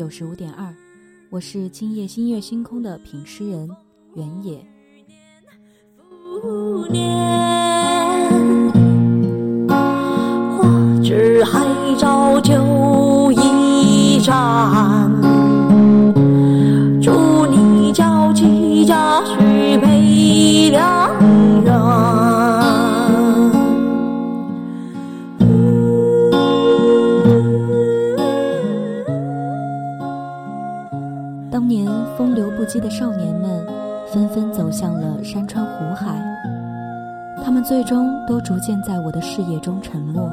九十五点二，我是今夜星月星空的品诗人袁野。走向了山川湖海，他们最终都逐渐在我的视野中沉没。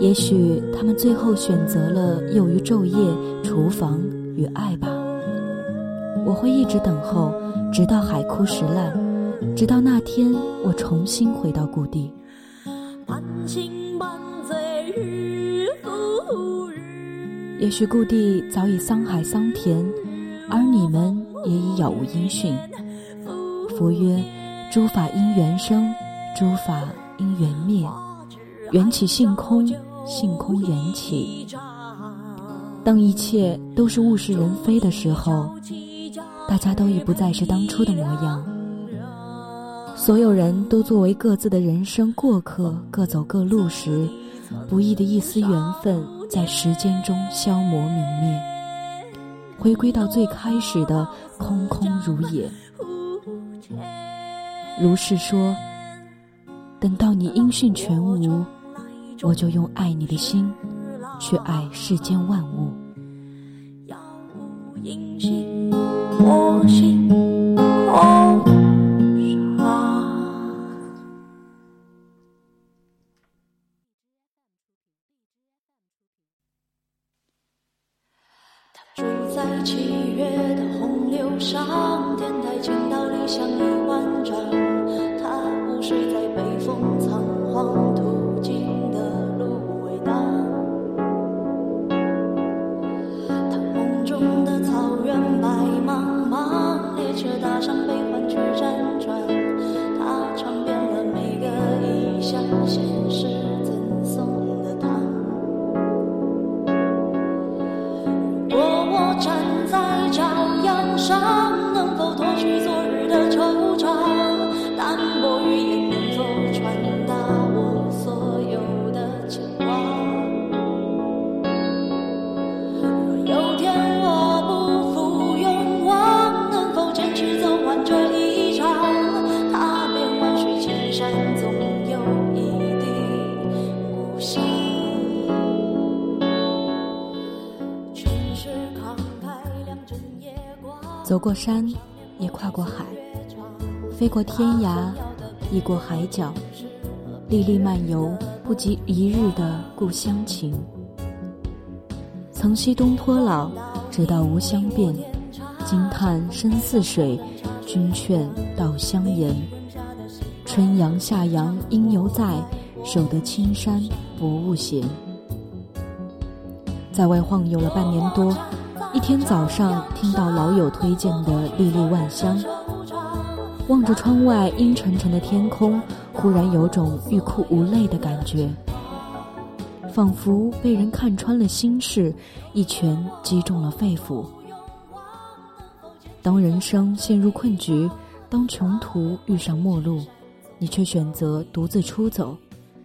也许他们最后选择了囿于昼夜、厨房与爱吧。我会一直等候，直到海枯石烂，直到那天我重新回到故地。也许故地早已桑海桑田。也已杳无音讯。佛曰：诸法因缘生，诸法因缘灭。缘起性空，性空缘起。当一切都是物是人非的时候，大家都已不再是当初的模样。所有人都作为各自的人生过客，各走各路时，不易的一丝缘分在时间中消磨泯灭。回归到最开始的空空如也。如是说，等到你音讯全无，我就用爱你的心去爱世间万物。我心七月的洪流上天台倾倒理想一万丈他午睡在北风仓皇走过山，也跨过海，飞过天涯，亦过海角，历历漫游，不及一日的故乡情。曾西东托老，直到吾乡变，惊叹深似水，君劝道相言。春阳夏阳应犹在，守得青山不误闲。在外晃悠了半年多，一天早上听到老友推荐的《粒粒万香》，望着窗外阴沉沉的天空，忽然有种欲哭无泪的感觉，仿佛被人看穿了心事，一拳击中了肺腑。当人生陷入困局，当穷途遇上末路，你却选择独自出走，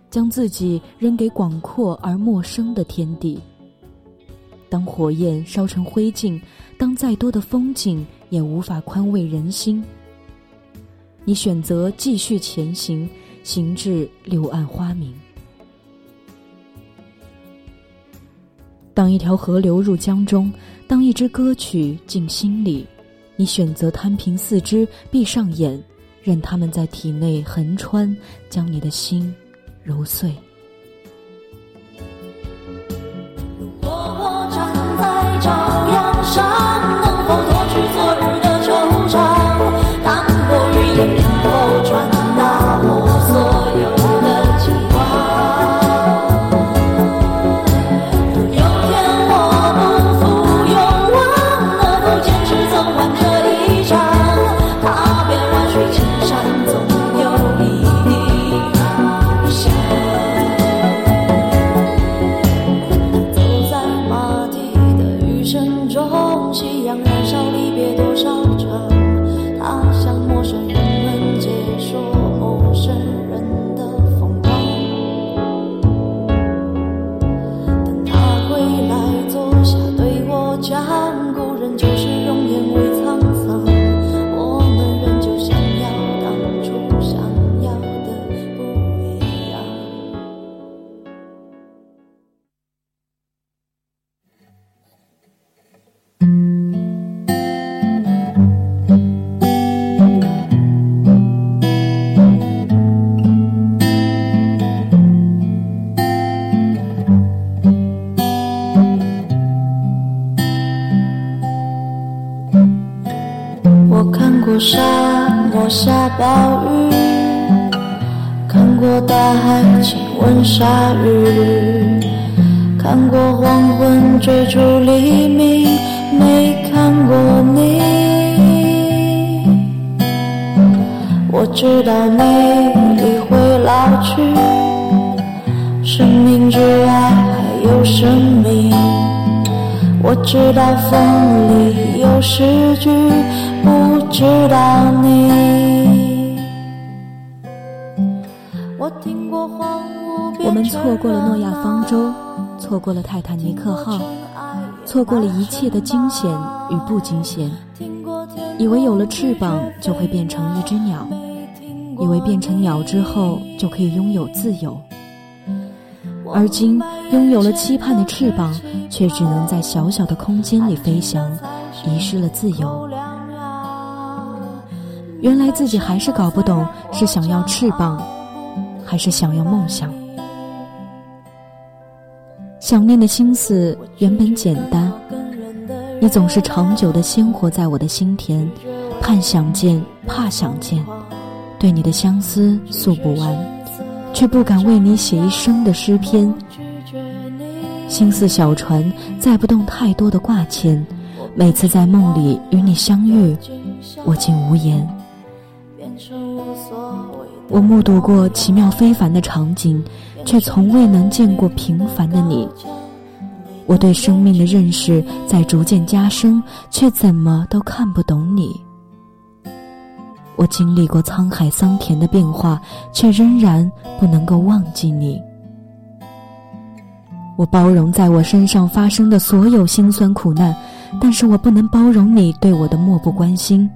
将自己扔给广阔而陌生的天地。当火焰烧成灰烬，当再多的风景也无法宽慰人心，你选择继续前行，行至柳暗花明。当一条河流入江中，当一支歌曲进心里，你选择摊平四肢，闭上眼，任它们在体内横穿，将你的心揉碎。暴雨，看过大海亲吻鲨鱼，看过黄昏追逐黎明，没看过你。我知道美丽会老去，生命之外还有生命。我知道风里有诗句，不知道你。错过了诺亚方舟，错过了泰坦尼克号，错过了一切的惊险与不惊险。以为有了翅膀就会变成一只鸟，以为变成鸟之后就可以拥有自由。而今拥有了期盼的翅膀，却只能在小小的空间里飞翔，遗失了自由。原来自己还是搞不懂，是想要翅膀。还是想要梦想，想念的心思原本简单，你总是长久的鲜活在我的心田，盼想见，怕想见，对你的相思诉不完，却不敢为你写一生的诗篇。心似小船，载不动太多的挂牵，每次在梦里与你相遇，我竟无言。我目睹过奇妙非凡的场景，却从未能见过平凡的你。我对生命的认识在逐渐加深，却怎么都看不懂你。我经历过沧海桑田的变化，却仍然不能够忘记你。我包容在我身上发生的所有辛酸苦难，但是我不能包容你对我的漠不关心。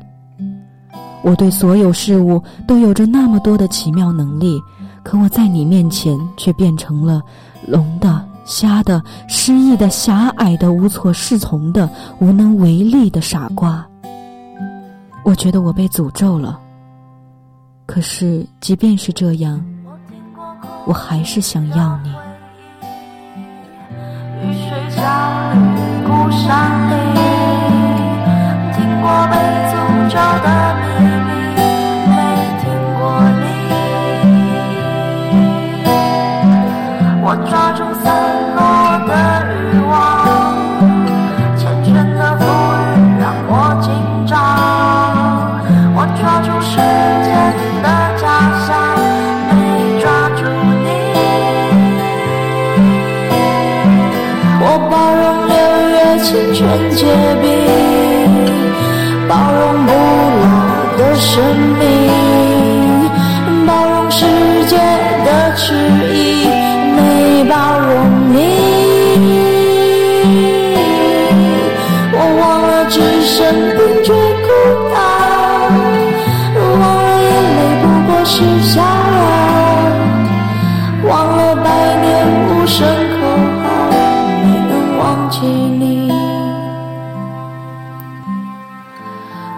我对所有事物都有着那么多的奇妙能力，可我在你面前却变成了聋的、瞎的、失忆的、狭隘的、无所适从的、无能为力的傻瓜。我觉得我被诅咒了。可是，即便是这样，我还是想要你。雨水孤山里，听过被诅咒的。没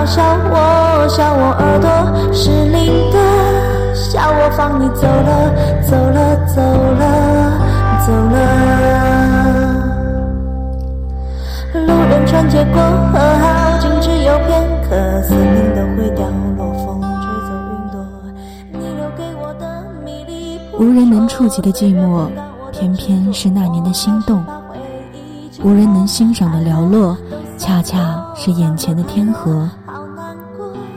嘲笑我，笑我耳朵失灵的，笑我放你走了，走了，走了，走了。路人穿街过河，好景只有片刻，思念都会凋落，风吹走云朵。你留给我的迷离无人能触及的寂寞，偏偏是那年的心动；无人能欣赏的寥落，恰恰是眼前的天河。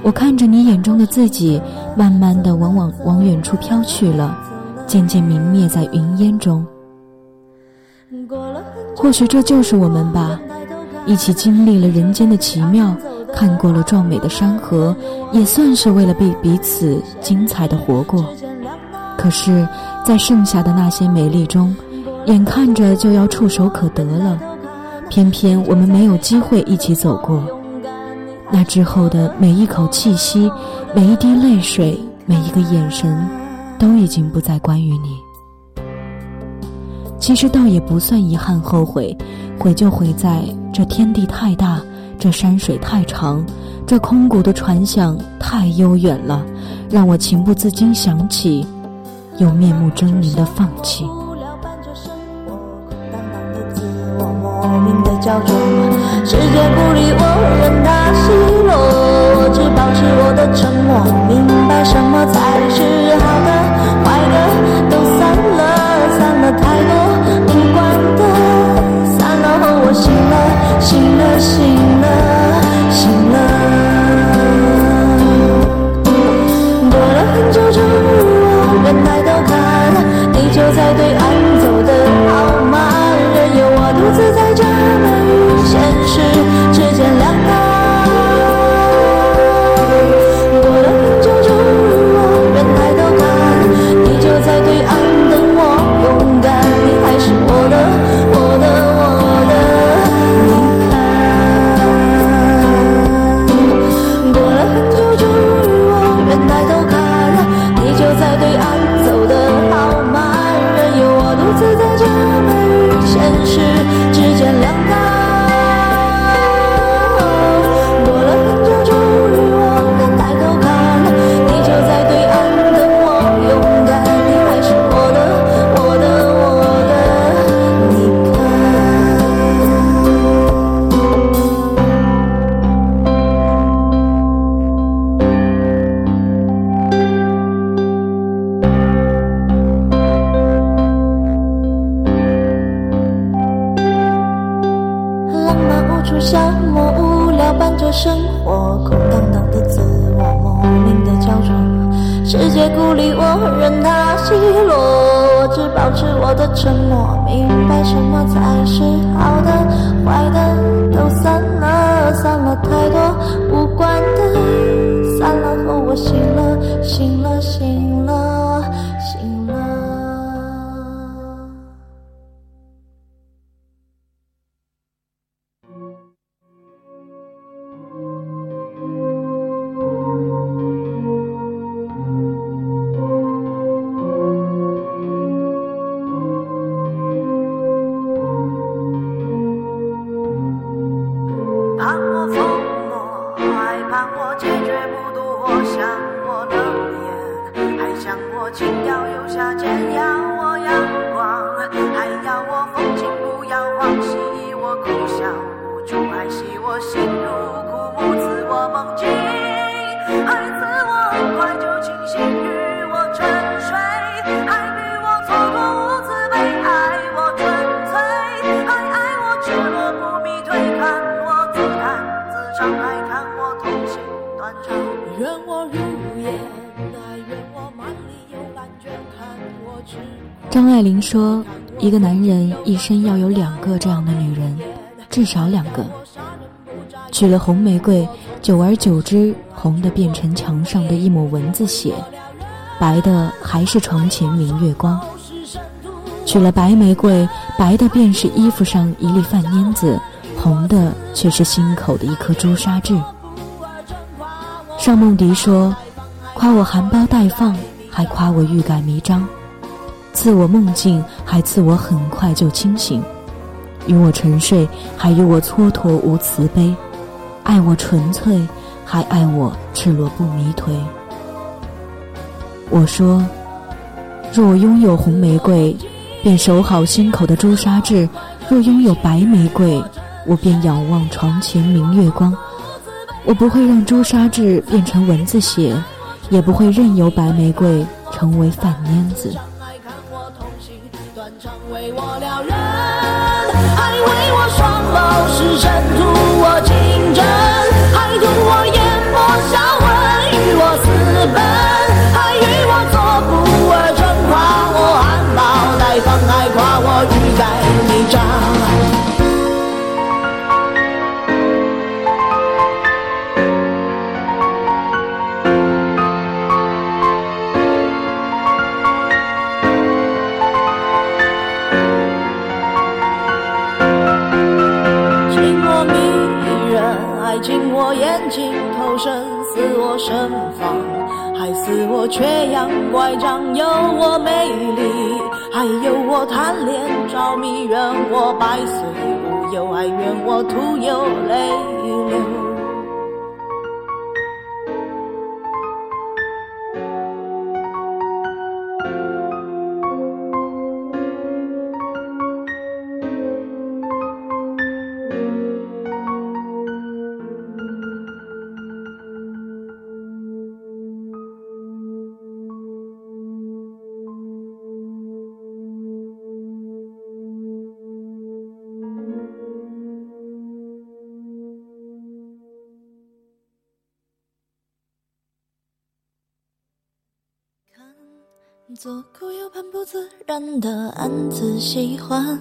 我看着你眼中的自己，慢慢的往往往远处飘去了，渐渐泯灭在云烟中。或许这就是我们吧，一起经历了人间的奇妙，看过了壮美的山河，也算是为了被彼此精彩的活过。可是，在剩下的那些美丽中，眼看着就要触手可得了，偏偏我们没有机会一起走过。那之后的每一口气息，每一滴泪水，每一个眼神，都已经不再关于你。其实倒也不算遗憾后悔，悔就悔在这天地太大，这山水太长，这空谷的传响太悠远了，让我情不自禁想起，又面目狰狞的放弃。焦灼，世界不理我，任它奚落，我只保持我的沉默，明白什么才是好的，坏的都散了，散了太多无关的，散了后我醒了，醒了，醒了，醒了。过了很久，终于我人抬头看，你就在对岸走别鼓励我，任他奚落，我只保持我的沉默，明白什么才是好的，坏的都散了，散了太多无关的，散了后我醒了，醒了，下剪要我阳光，还要我风景不要忘记我哭笑无助，还惜我心如枯木，赐我梦境，张爱玲说：“一个男人一生要有两个这样的女人，至少两个。娶了红玫瑰，久而久之，红的变成墙上的一抹蚊子血，白的还是床前明月光。娶了白玫瑰，白的便是衣服上一粒饭粘子，红的却是心口的一颗朱砂痣。”尚梦迪说：“夸我含苞待放，还夸我欲盖弥彰。”赐我梦境，还赐我很快就清醒；与我沉睡，还与我蹉跎无慈悲；爱我纯粹，还爱我赤裸不迷颓。我说：若我拥有红玫瑰，便守好心口的朱砂痣；若拥有白玫瑰，我便仰望床前明月光。我不会让朱砂痣变成蚊子血，也不会任由白玫瑰成为饭粘子。双眸失神，图我情真，还图我左顾右盼不自然的暗自喜欢，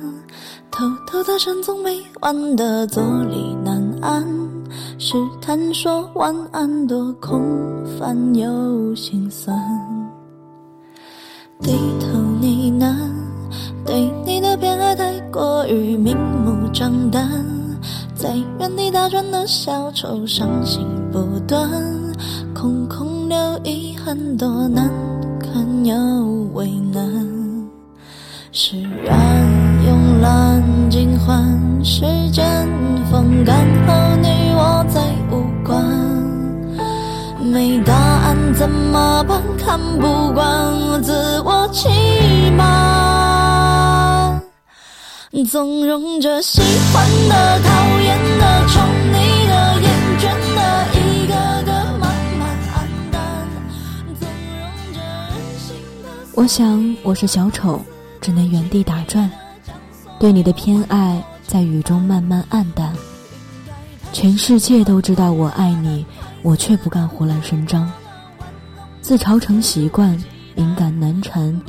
偷偷的神总没完的坐立难安，试探说晚安多空泛又心酸，低头呢喃，对你的偏爱太过于明目张胆，在原地打转的小丑伤心不断，空空留遗憾多难。很有为难，释然慵懒尽欢，时间风干后你我再无关。没答案怎么办？看不惯自我欺瞒，纵容着喜欢的、讨厌的、宠我想我是小丑，只能原地打转。对你的偏爱在雨中慢慢暗淡。全世界都知道我爱你，我却不敢胡乱声张。自嘲成习惯，敏感难缠。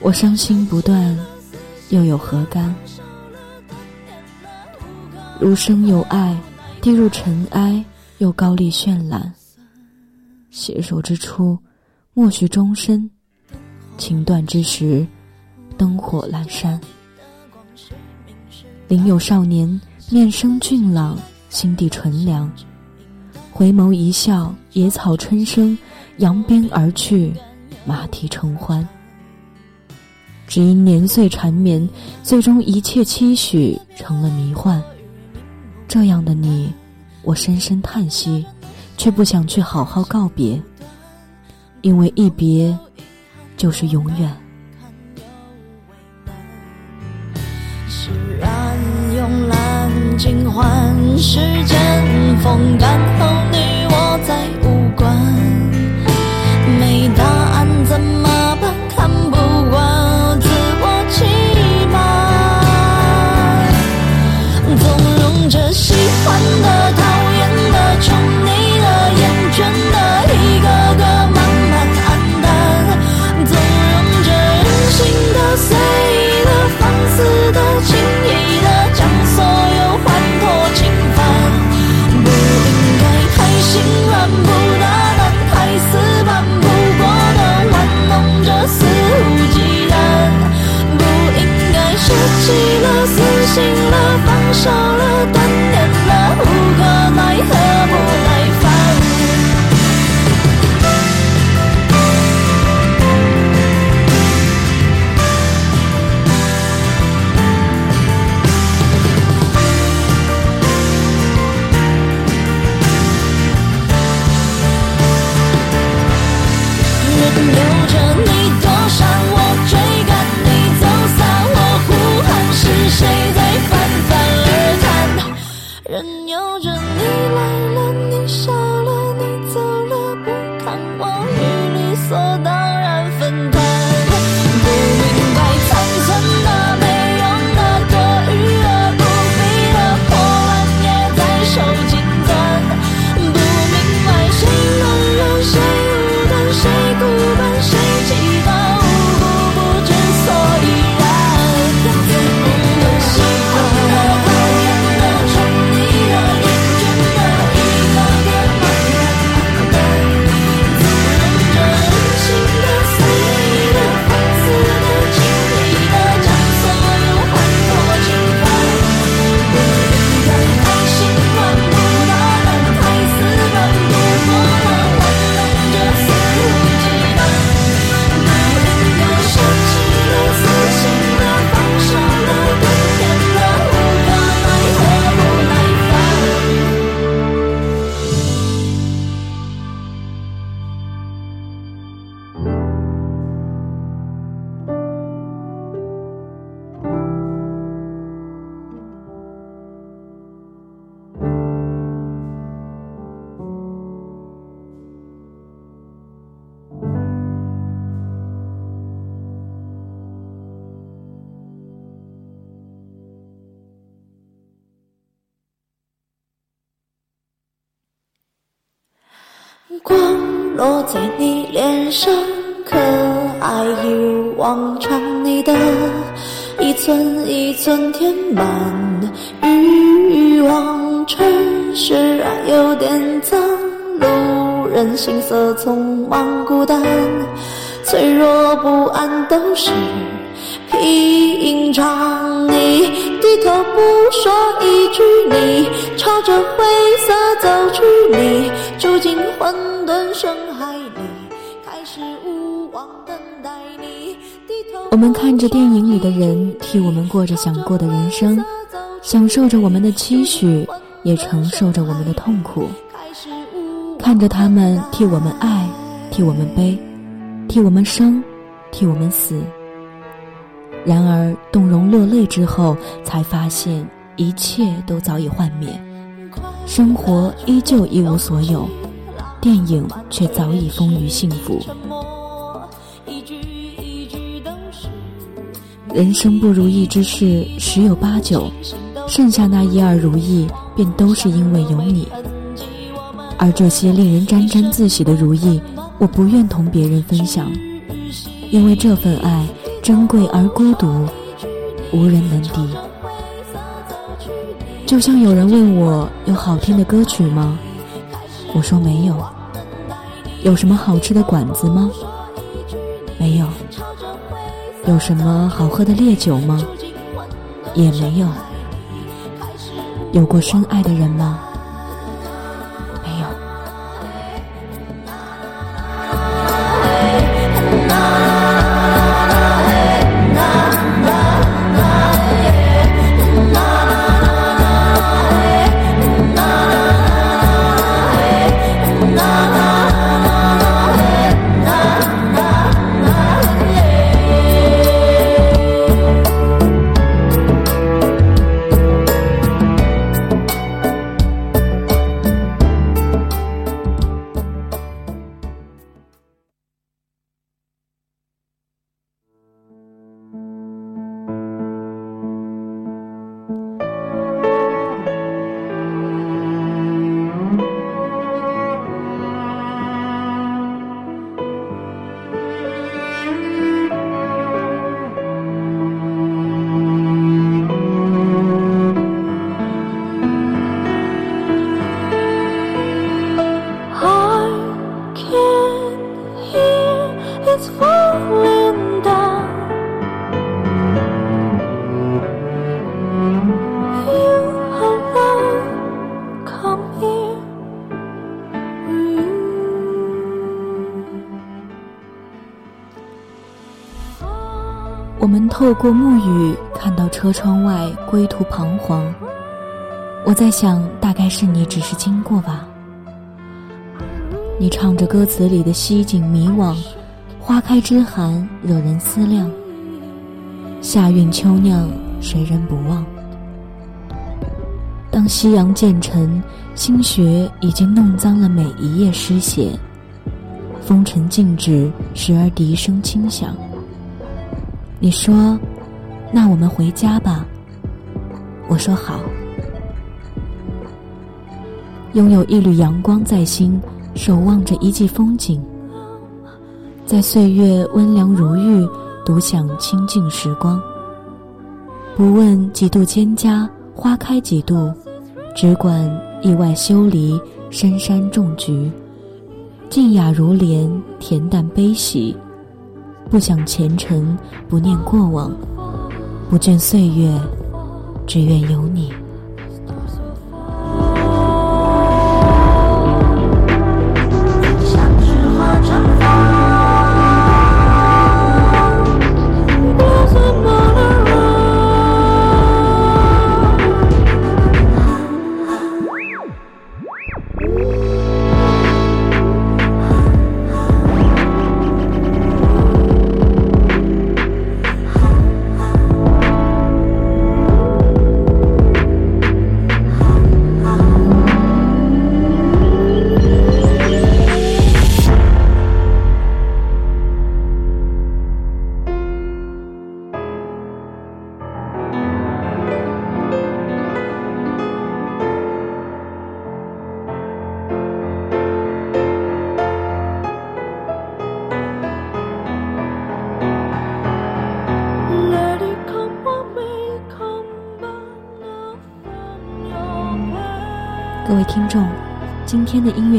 我伤心不断，又有何干？如生有爱，滴入尘埃，又高丽绚烂。携手之初，默许终身。情断之时，灯火阑珊。林有少年，面生俊朗，心地纯良。回眸一笑，野草春生，扬鞭而去，马蹄成欢。只因年岁缠绵，最终一切期许成了迷幻。这样的你，我深深叹息，却不想去好好告别，因为一别。就是永远。看又为难释然慵懒尽欢时间风干后你我再无关。少，了，断念了，无可奈何，上，可爱一如往常，你的一寸一寸填满欲望，城市啊有点脏，路人行色匆忙孤单，脆弱不安都是平常。你低头不说一句，你朝着灰色走去，你住进混沌深我们看着电影里的人替我们过着想过的人生，享受着我们的期许，也承受着我们的痛苦。看着他们替我们爱，替我们悲，替我们生，替我们死。然而动容落泪之后，才发现一切都早已幻灭，生活依旧一无所有，电影却早已丰腴幸福。人生不如意之事十有八九，剩下那一二如意，便都是因为有你。而这些令人沾沾自喜的如意，我不愿同别人分享，因为这份爱珍贵而孤独，无人能敌。就像有人问我有好听的歌曲吗？我说没有。有什么好吃的馆子吗？没有。有什么好喝的烈酒吗？也没有。有过深爱的人吗？我们透过暮雨看到车窗外归途彷徨。我在想，大概是你只是经过吧。你唱着歌词里的西景迷惘，花开之寒惹人思量。夏韵秋酿，谁人不忘？当夕阳渐沉，心血已经弄脏了每一页诗写。风尘静止，时而笛声轻响。你说：“那我们回家吧。”我说：“好。”拥有一缕阳光在心，守望着一季风景，在岁月温凉如玉。独享清静时光，不问几度蒹葭花开几度，只管意外修篱深山种菊，静雅如莲，恬淡悲喜，不想前程，不念过往，不倦岁月，只愿有你。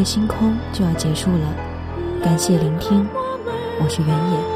星空就要结束了，感谢聆听，我是原野。